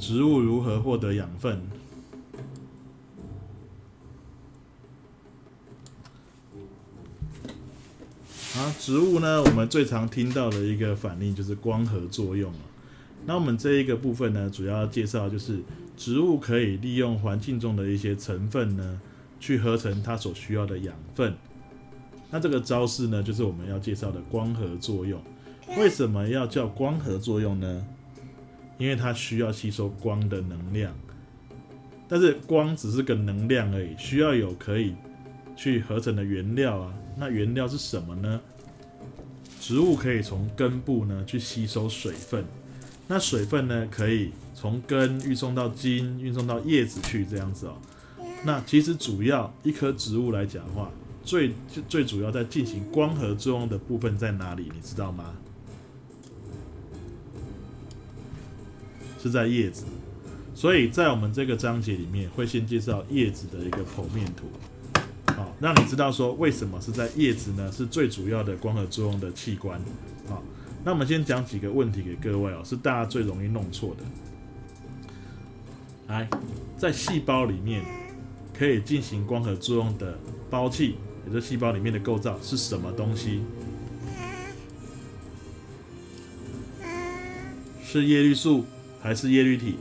植物如何获得养分？啊，植物呢，我们最常听到的一个反应就是光合作用那我们这一个部分呢，主要介绍就是植物可以利用环境中的一些成分呢，去合成它所需要的养分。那这个招式呢，就是我们要介绍的光合作用。为什么要叫光合作用呢？因为它需要吸收光的能量。但是光只是个能量而已，需要有可以去合成的原料啊。那原料是什么呢？植物可以从根部呢去吸收水分，那水分呢可以从根运送到茎，运送到叶子去这样子哦。那其实主要一棵植物来讲的话，最最主要在进行光合作用的部分在哪里？你知道吗？是在叶子。所以在我们这个章节里面，会先介绍叶子的一个剖面图，好，让你知道说为什么是在叶子呢？是最主要的光合作用的器官。好，那我们先讲几个问题给各位哦，是大家最容易弄错的。来，在细胞里面可以进行光合作用的胞器，也就是细胞里面的构造是什么东西？是叶绿素还是叶绿体？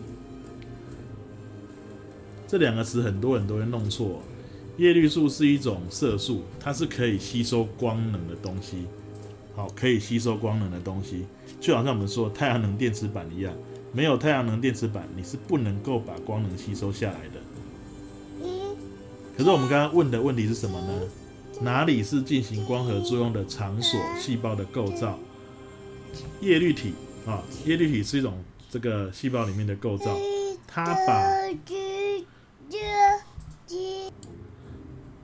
这两个词很多人都会弄错。叶绿素是一种色素，它是可以吸收光能的东西。好，可以吸收光能的东西，就好像我们说太阳能电池板一样，没有太阳能电池板，你是不能够把光能吸收下来的。可是我们刚刚问的问题是什么呢？哪里是进行光合作用的场所？细胞的构造，叶绿体啊，叶绿体是一种这个细胞里面的构造，它把。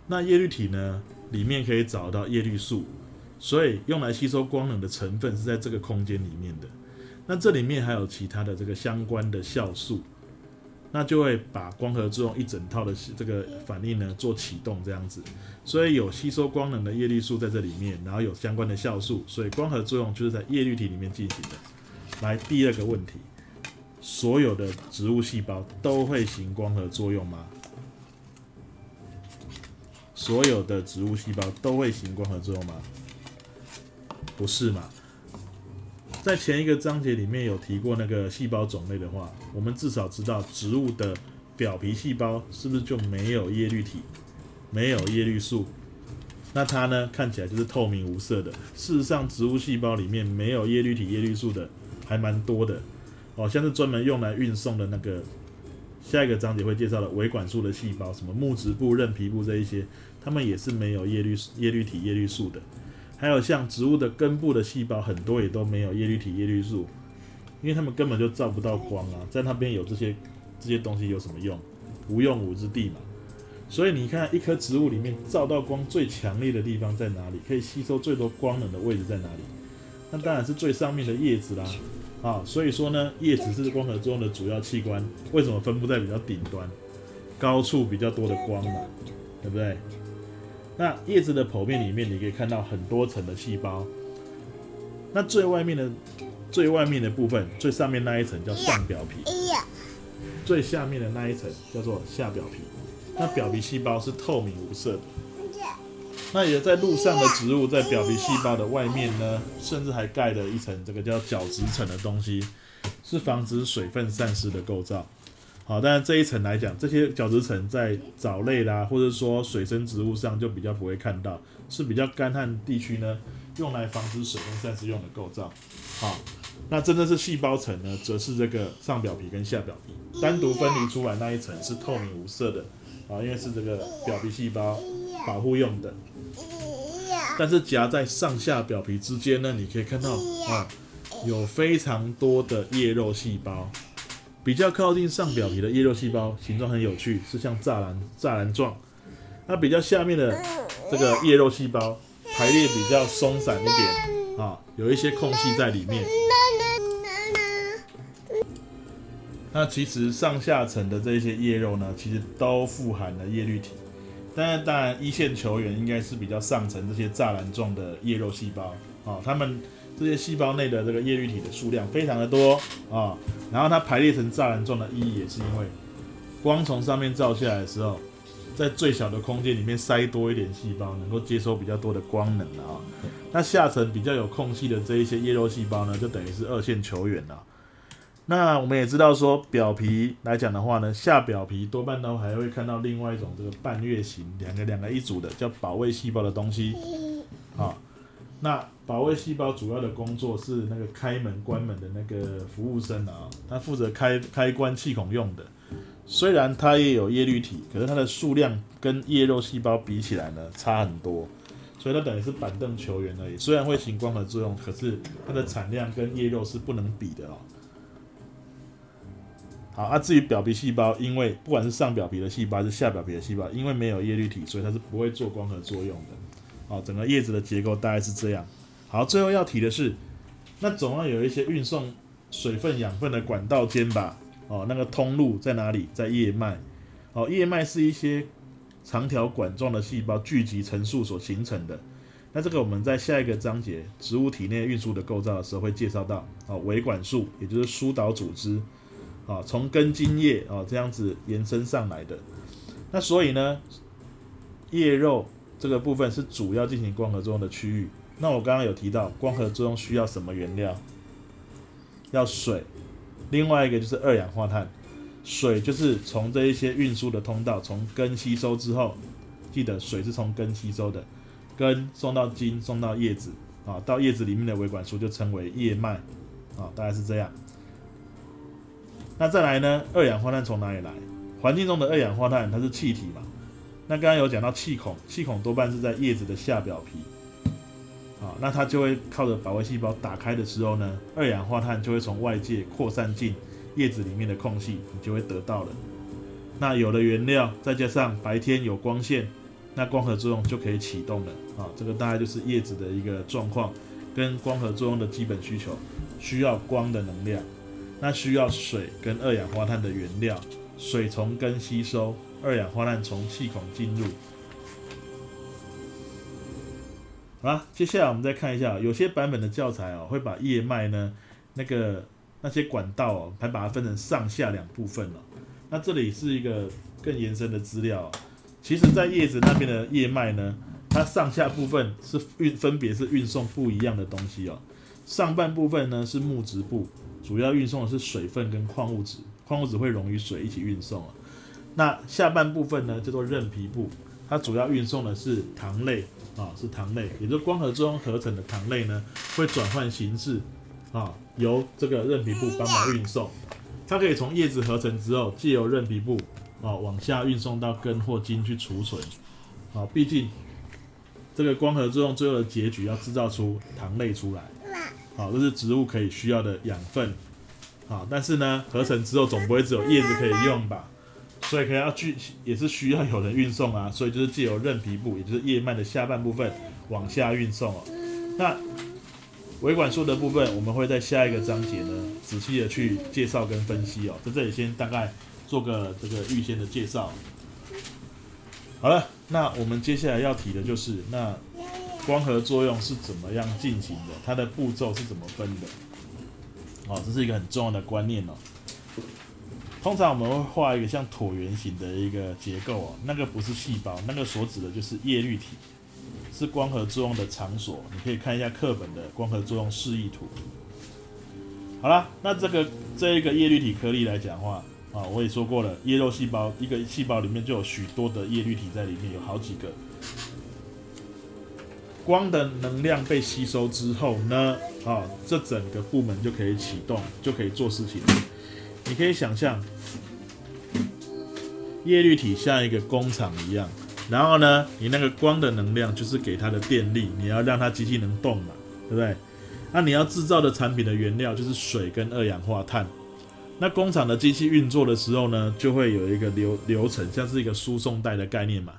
那叶绿体呢？里面可以找到叶绿素，所以用来吸收光能的成分是在这个空间里面的。那这里面还有其他的这个相关的酵素，那就会把光合作用一整套的这个反应呢做启动这样子。所以有吸收光能的叶绿素在这里面，然后有相关的酵素，所以光合作用就是在叶绿体里面进行的。来，第二个问题，所有的植物细胞都会行光合作用吗？所有的植物细胞都会行光合作用吗？不是嘛？在前一个章节里面有提过那个细胞种类的话，我们至少知道植物的表皮细胞是不是就没有叶绿体，没有叶绿素？那它呢看起来就是透明无色的。事实上，植物细胞里面没有叶绿体、叶绿素的还蛮多的哦，像是专门用来运送的那个。下一个章节会介绍的维管束的细胞，什么木质部、韧皮部这一些，它们也是没有叶绿叶绿体、叶绿素的。还有像植物的根部的细胞，很多也都没有叶绿体、叶绿素，因为它们根本就照不到光啊，在那边有这些这些东西有什么用？无用武之地嘛。所以你看，一棵植物里面照到光最强烈的地方在哪里？可以吸收最多光能的位置在哪里？那当然是最上面的叶子啦。啊，所以说呢，叶子是光合作用的主要器官。为什么分布在比较顶端、高处比较多的光嘛？对不对？那叶子的剖面里面，你可以看到很多层的细胞。那最外面的、最外面的部分，最上面那一层叫上表皮，最下面的那一层叫做下表皮。那表皮细胞是透明无色的。那也在路上的植物，在表皮细胞的外面呢，甚至还盖了一层这个叫角质层的东西，是防止水分散失的构造。好，但是这一层来讲，这些角质层在藻类啦，或者说水生植物上就比较不会看到，是比较干旱地区呢，用来防止水分散失用的构造。好，那真的是细胞层呢，则是这个上表皮跟下表皮单独分离出来那一层是透明无色的，啊，因为是这个表皮细胞保护用的。但是夹在上下表皮之间呢，你可以看到啊，有非常多的叶肉细胞。比较靠近上表皮的叶肉细胞形状很有趣，是像栅栏栅栏状。那比较下面的这个叶肉细胞排列比较松散一点啊，有一些空隙在里面。那其实上下层的这些叶肉呢，其实都富含了叶绿体。但是当然，一线球员应该是比较上层这些栅栏状的叶肉细胞啊，他们这些细胞内的这个叶绿体的数量非常的多啊，然后它排列成栅栏状的意义也是因为光从上面照下来的时候，在最小的空间里面塞多一点细胞，能够接收比较多的光能啊。那下层比较有空隙的这一些叶肉细胞呢，就等于是二线球员了。那我们也知道说，表皮来讲的话呢，下表皮多半都还会看到另外一种这个半月形，两个两个一组的叫保卫细胞的东西。好，那保卫细胞主要的工作是那个开门关门的那个服务生啊，他负责开开关气孔用的。虽然它也有叶绿体，可是它的数量跟叶肉细胞比起来呢，差很多。所以它等于是板凳球员而已。虽然会行光合作用，可是它的产量跟叶肉是不能比的哦。好，啊，至于表皮细胞，因为不管是上表皮的细胞还是下表皮的细胞，因为没有叶绿体，所以它是不会做光合作用的。好，整个叶子的结构大概是这样。好，最后要提的是，那总要有一些运送水分、养分的管道间吧？哦，那个通路在哪里？在叶脉。哦，叶脉是一些长条管状的细胞聚集成束所形成的。那这个我们在下一个章节植物体内运输的构造的时候会介绍到。哦，维管束也就是疏导组织。啊，从根茎叶啊这样子延伸上来的，那所以呢，叶肉这个部分是主要进行光合作用的区域。那我刚刚有提到，光合作用需要什么原料？要水，另外一个就是二氧化碳。水就是从这一些运输的通道，从根吸收之后，记得水是从根吸收的，根送到茎，送到叶子，啊，到叶子里面的维管束就称为叶脉，啊，大概是这样。那再来呢？二氧化碳从哪里来？环境中的二氧化碳它是气体嘛？那刚刚有讲到气孔，气孔多半是在叶子的下表皮，啊，那它就会靠着保卫细胞打开的时候呢，二氧化碳就会从外界扩散进叶子里面的空隙，你就会得到了。那有了原料，再加上白天有光线，那光合作用就可以启动了。啊，这个大概就是叶子的一个状况，跟光合作用的基本需求，需要光的能量。那需要水跟二氧化碳的原料，水从根吸收，二氧化碳从气孔进入。好了，接下来我们再看一下，有些版本的教材哦，会把叶脉呢那个那些管道哦，还把它分成上下两部分哦。那这里是一个更延伸的资料，其实在叶子那边的叶脉呢，它上下部分是运分别是运送不一样的东西哦。上半部分呢是木质部。主要运送的是水分跟矿物质，矿物质会溶于水一起运送啊。那下半部分呢叫做韧皮部，它主要运送的是糖类啊，是糖类，也就是光合作用合成的糖类呢，会转换形式啊，由这个韧皮部帮忙运送。它可以从叶子合成之后，借由韧皮部啊往下运送到根或茎去储存啊。毕竟这个光合作用最后的结局要制造出糖类出来。好，这是植物可以需要的养分，好，但是呢，合成之后总不会只有叶子可以用吧，所以可能要去也是需要有人运送啊，所以就是借由韧皮部，也就是叶脉的下半部分往下运送哦。那维管束的部分，我们会在下一个章节呢，仔细的去介绍跟分析哦，在这里先大概做个这个预先的介绍。好了，那我们接下来要提的就是那。光合作用是怎么样进行的？它的步骤是怎么分的？哦，这是一个很重要的观念哦。通常我们会画一个像椭圆形的一个结构哦，那个不是细胞，那个所指的就是叶绿体，是光合作用的场所。你可以看一下课本的光合作用示意图。好了，那这个这一个叶绿体颗粒来讲话啊，我也说过了，叶肉细胞一个细胞里面就有许多的叶绿体在里面，有好几个。光的能量被吸收之后呢，啊，这整个部门就可以启动，就可以做事情。你可以想象，叶绿体像一个工厂一样，然后呢，你那个光的能量就是给它的电力，你要让它机器能动嘛，对不对？那你要制造的产品的原料就是水跟二氧化碳。那工厂的机器运作的时候呢，就会有一个流流程，像是一个输送带的概念嘛。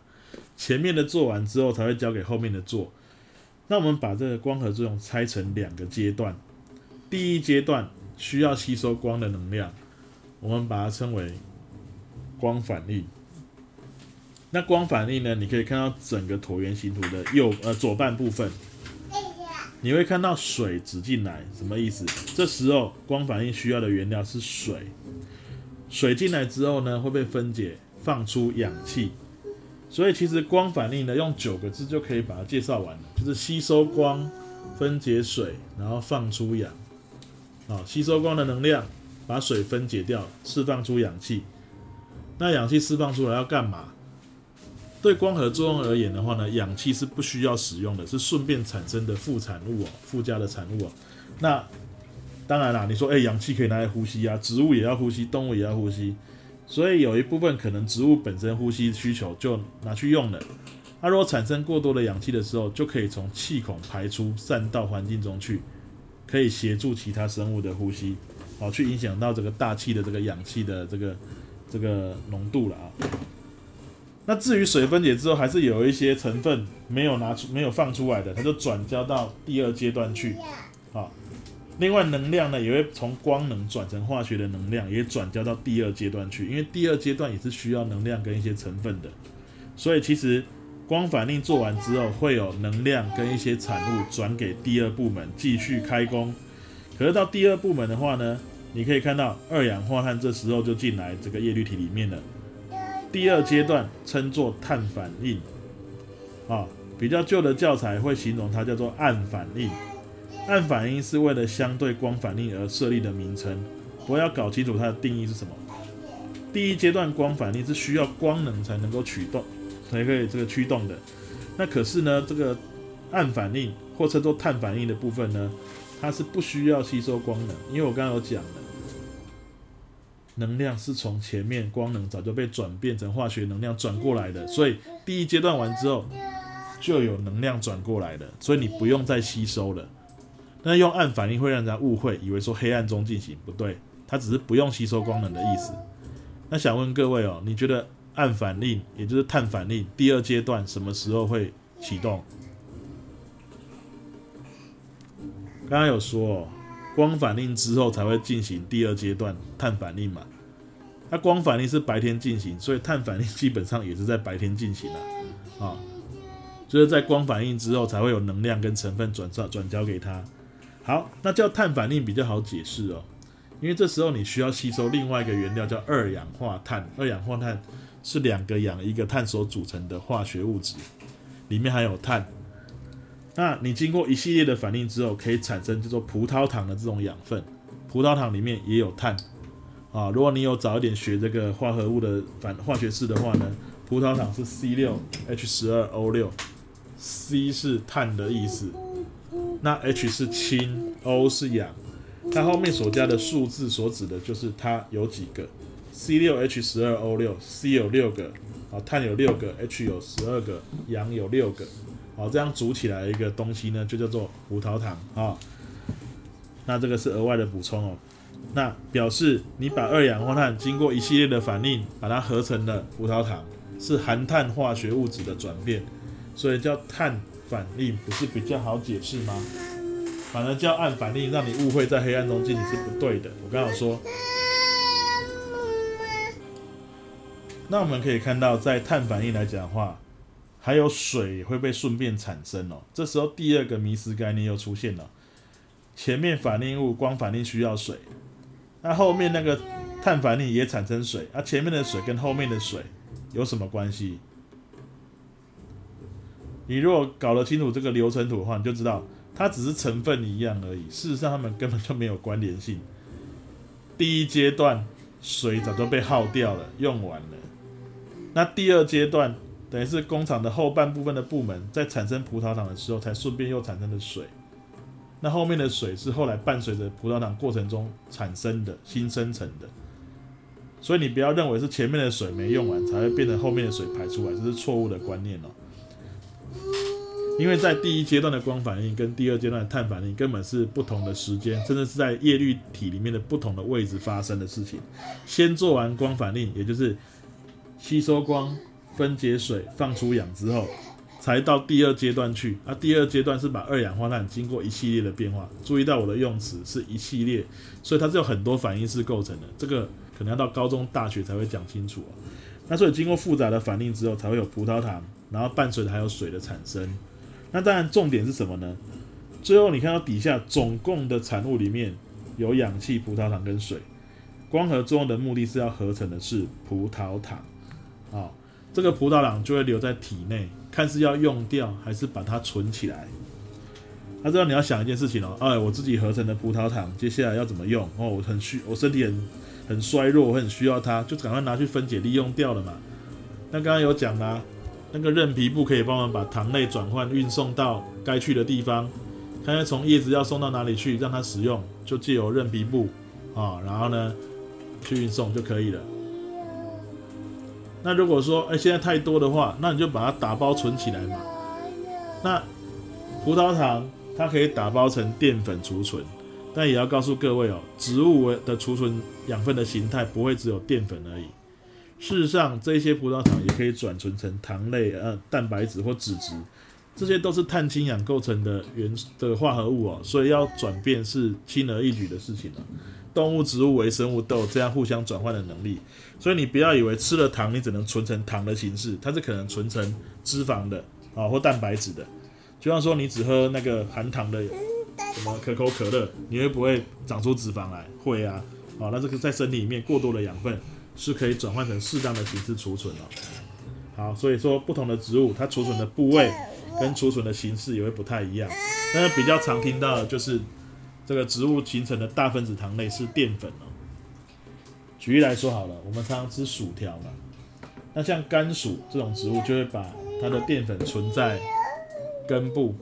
前面的做完之后，才会交给后面的做。那我们把这个光合作用拆成两个阶段，第一阶段需要吸收光的能量，我们把它称为光反应。那光反应呢？你可以看到整个椭圆形图的右呃左半部分，你会看到水挤进来，什么意思？这时候光反应需要的原料是水，水进来之后呢，会被分解，放出氧气。所以其实光反应呢，用九个字就可以把它介绍完了，就是吸收光、分解水，然后放出氧。啊，吸收光的能量，把水分解掉，释放出氧气。那氧气释放出来要干嘛？对光合作用而言的话呢，氧气是不需要使用的，是顺便产生的副产物哦，附加的产物哦。那当然啦，你说哎，氧气可以拿来呼吸啊，植物也要呼吸，动物也要呼吸，所以有一部分可能植物本身呼吸需求就拿去用了。它如果产生过多的氧气的时候，就可以从气孔排出，散到环境中去，可以协助其他生物的呼吸，好去影响到这个大气的这个氧气的这个。这个浓度了啊，那至于水分解之后，还是有一些成分没有拿出、没有放出来的，它就转交到第二阶段去。好，另外能量呢，也会从光能转成化学的能量，也转交到第二阶段去。因为第二阶段也是需要能量跟一些成分的，所以其实光反应做完之后，会有能量跟一些产物转给第二部门继续开工。可是到第二部门的话呢？你可以看到二氧化碳这时候就进来这个叶绿体里面了。第二阶段称作碳反应，啊，比较旧的教材会形容它叫做暗反应。暗反应是为了相对光反应而设立的名称，我要搞清楚它的定义是什么。第一阶段光反应是需要光能才能够驱动，才可以这个驱动的。那可是呢，这个暗反应或称作碳反应的部分呢，它是不需要吸收光能，因为我刚刚有讲了。能量是从前面光能早就被转变成化学能量转过来的，所以第一阶段完之后就有能量转过来的，所以你不用再吸收了。那用暗反应会让人家误会，以为说黑暗中进行，不对，它只是不用吸收光能的意思。那想问各位哦，你觉得暗反应也就是碳反应第二阶段什么时候会启动？刚刚有说哦。光反应之后才会进行第二阶段碳反应嘛？那光反应是白天进行，所以碳反应基本上也是在白天进行的啊。就是在光反应之后才会有能量跟成分转转转交给它。好，那叫碳反应比较好解释哦，因为这时候你需要吸收另外一个原料叫二氧化碳。二氧化碳是两个氧一个碳所组成的化学物质，里面含有碳。那你经过一系列的反应之后，可以产生叫做葡萄糖的这种养分。葡萄糖里面也有碳啊。如果你有早一点学这个化合物的反化学式的话呢，葡萄糖是 C 六 H 十二 O 六，C 是碳的意思，那 H 是氢，O 是氧。它后面所加的数字所指的就是它有几个 C 六 H 十二 O 六，C 有六个啊，碳有六个，H 有十二个，氧有六个。好，这样组起来一个东西呢，就叫做葡萄糖啊。那这个是额外的补充哦。那表示你把二氧化碳经过一系列的反应，把它合成了葡萄糖，是含碳化学物质的转变，所以叫碳反应，不是比较好解释吗？反而叫暗反应，让你误会在黑暗中进行是不对的。我刚刚说，那我们可以看到，在碳反应来讲的话。还有水会被顺便产生哦，这时候第二个迷失概念又出现了。前面反应物光反应需要水，那后面那个碳反应也产生水，啊前面的水跟后面的水有什么关系？你如果搞得清楚这个流程图的话，你就知道它只是成分一样而已。事实上，它们根本就没有关联性。第一阶段水早就被耗掉了，用完了。那第二阶段。等于是工厂的后半部分的部门在产生葡萄糖的时候，才顺便又产生了水。那后面的水是后来伴随着葡萄糖过程中产生的新生成的。所以你不要认为是前面的水没用完才会变成后面的水排出来，这是错误的观念哦。因为在第一阶段的光反应跟第二阶段的碳反应根本是不同的时间，甚至是在叶绿体里面的不同的位置发生的事情。先做完光反应，也就是吸收光。分解水放出氧之后，才到第二阶段去。啊，第二阶段是把二氧化碳经过一系列的变化。注意到我的用词是一系列，所以它是有很多反应式构成的。这个可能要到高中、大学才会讲清楚啊那所以经过复杂的反应之后，才会有葡萄糖，然后伴随的还有水的产生。那当然重点是什么呢？最后你看到底下总共的产物里面有氧气、葡萄糖跟水。光合作用的目的是要合成的是葡萄糖，啊，这个葡萄糖就会留在体内，看是要用掉还是把它存起来。那这样你要想一件事情哦，哎，我自己合成的葡萄糖，接下来要怎么用？哦，我很需，我身体很很衰弱，我很需要它，就赶快拿去分解利用掉了嘛。那刚刚有讲啦，那个韧皮布可以帮忙把糖类转换运送到该去的地方，看看从叶子要送到哪里去，让它使用，就借由韧皮布啊，然后呢？去运送就可以了。那如果说，哎，现在太多的话，那你就把它打包存起来嘛。那葡萄糖它可以打包成淀粉储存，但也要告诉各位哦，植物的储存养分的形态不会只有淀粉而已。事实上，这些葡萄糖也可以转存成糖类、呃蛋白质或脂质，这些都是碳氢氧构成的原的化合物哦，所以要转变是轻而易举的事情了。动物、植物、微生物都有这样互相转换的能力，所以你不要以为吃了糖，你只能存成糖的形式，它是可能存成脂肪的啊，或蛋白质的。就像说你只喝那个含糖的什么可口可乐，你会不会长出脂肪来？会啊，啊，那这个在身体里面过多的养分是可以转换成适当的形式储存哦。好，所以说不同的植物它储存的部位跟储存的形式也会不太一样。那比较常听到的就是。这个植物形成的大分子糖类是淀粉哦。举例来说好了，我们常常吃薯条嘛，那像甘薯这种植物就会把它的淀粉存在根部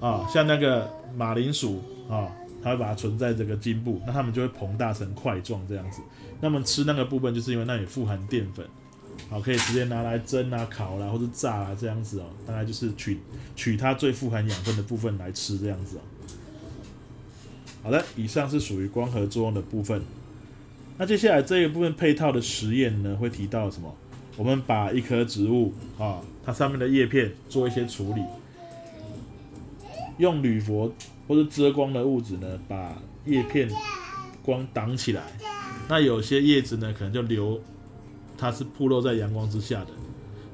啊，像那个马铃薯啊，它会把它存在这个茎部，那它们就会膨大成块状这样子。那么吃那个部分，就是因为那里富含淀粉，好，可以直接拿来蒸啊、烤啦或者炸啊这样子哦。大概就是取取它最富含养分的部分来吃这样子哦。好的，以上是属于光合作用的部分。那接下来这一部分配套的实验呢，会提到什么？我们把一棵植物啊，它上面的叶片做一些处理，用铝箔或者遮光的物质呢，把叶片光挡起来。那有些叶子呢，可能就留它是暴露在阳光之下的，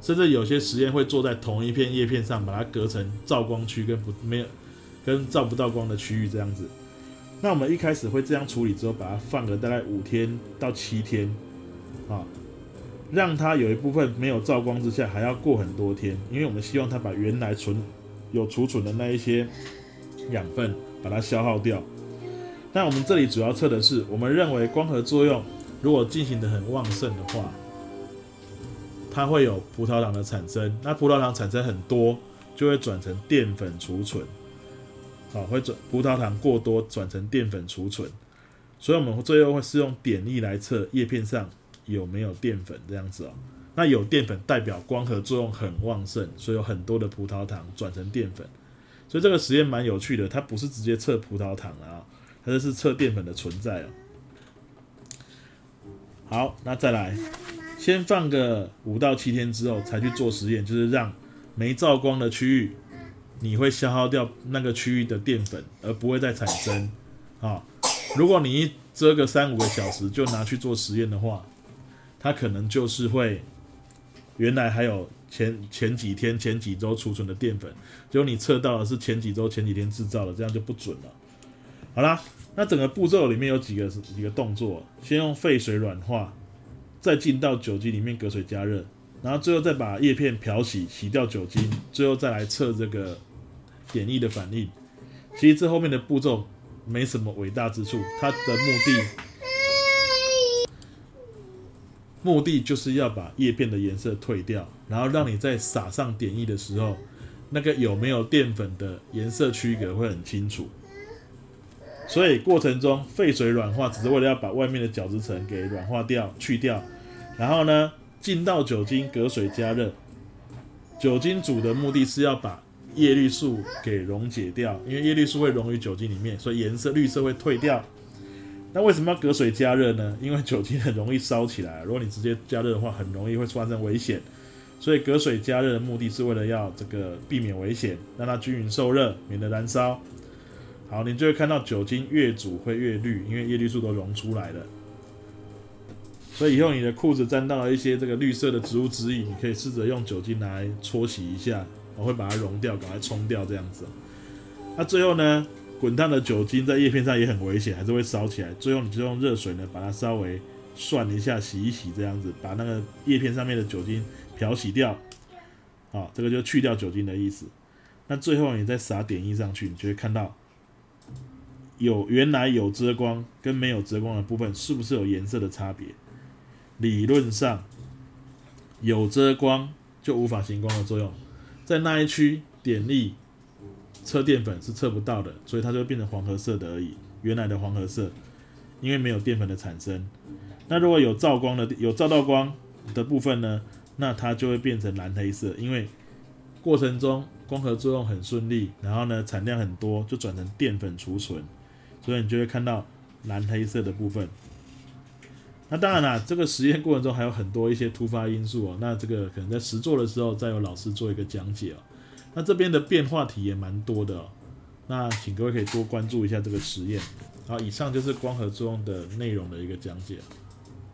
甚至有些实验会坐在同一片叶片上，把它隔成照光区跟不没有跟照不到光的区域这样子。那我们一开始会这样处理之后，把它放个大概五天到七天，啊，让它有一部分没有照光之下，还要过很多天，因为我们希望它把原来存有储存的那一些养分把它消耗掉。那我们这里主要测的是，我们认为光合作用如果进行的很旺盛的话，它会有葡萄糖的产生，那葡萄糖产生很多，就会转成淀粉储存。好，会转葡萄糖过多转成淀粉储存，所以我们最后会是用点力来测叶片上有没有淀粉这样子哦。那有淀粉代表光合作用很旺盛，所以有很多的葡萄糖转成淀粉。所以这个实验蛮有趣的，它不是直接测葡萄糖啊，它就是测淀粉的存在哦。好，那再来，先放个五到七天之后才去做实验，就是让没照光的区域。你会消耗掉那个区域的淀粉，而不会再产生啊。如果你一遮个三五个小时就拿去做实验的话，它可能就是会原来还有前前几天、前几周储存的淀粉，结果你测到的是前几周、前几天制造的，这样就不准了。好啦，那整个步骤里面有几个几个动作，先用沸水软化，再进到酒精里面隔水加热。然后最后再把叶片漂洗，洗掉酒精，最后再来测这个点液的反应。其实这后面的步骤没什么伟大之处，它的目的目的就是要把叶片的颜色退掉，然后让你在撒上点液的时候，那个有没有淀粉的颜色区隔会很清楚。所以过程中沸水软化只是为了要把外面的角质层给软化掉、去掉，然后呢？进到酒精隔水加热，酒精煮的目的是要把叶绿素给溶解掉，因为叶绿素会溶于酒精里面，所以颜色绿色会退掉。那为什么要隔水加热呢？因为酒精很容易烧起来，如果你直接加热的话，很容易会发生危险。所以隔水加热的目的是为了要这个避免危险，让它均匀受热，免得燃烧。好，你就会看到酒精越煮会越绿，因为叶绿素都溶出来了。所以以后你的裤子沾到了一些这个绿色的植物汁液，你可以试着用酒精来搓洗一下，我会把它溶掉，赶快冲掉这样子。那最后呢，滚烫的酒精在叶片上也很危险，还是会烧起来。最后你就用热水呢，把它稍微涮一下，洗一洗，这样子把那个叶片上面的酒精漂洗掉。好，这个就去掉酒精的意思。那最后你再撒点印上去，你就会看到有原来有遮光跟没有遮光的部分，是不是有颜色的差别？理论上有遮光就无法行光的作用，在那一区点力测淀粉是测不到的，所以它就会变成黄褐色的而已。原来的黄褐色，因为没有淀粉的产生。那如果有照光的，有照到光的部分呢，那它就会变成蓝黑色，因为过程中光合作用很顺利，然后呢产量很多，就转成淀粉储存，所以你就会看到蓝黑色的部分。那当然啦，这个实验过程中还有很多一些突发因素哦。那这个可能在实做的时候再有老师做一个讲解哦。那这边的变化体也蛮多的。那请各位可以多关注一下这个实验。好，以上就是光合作用的内容的一个讲解。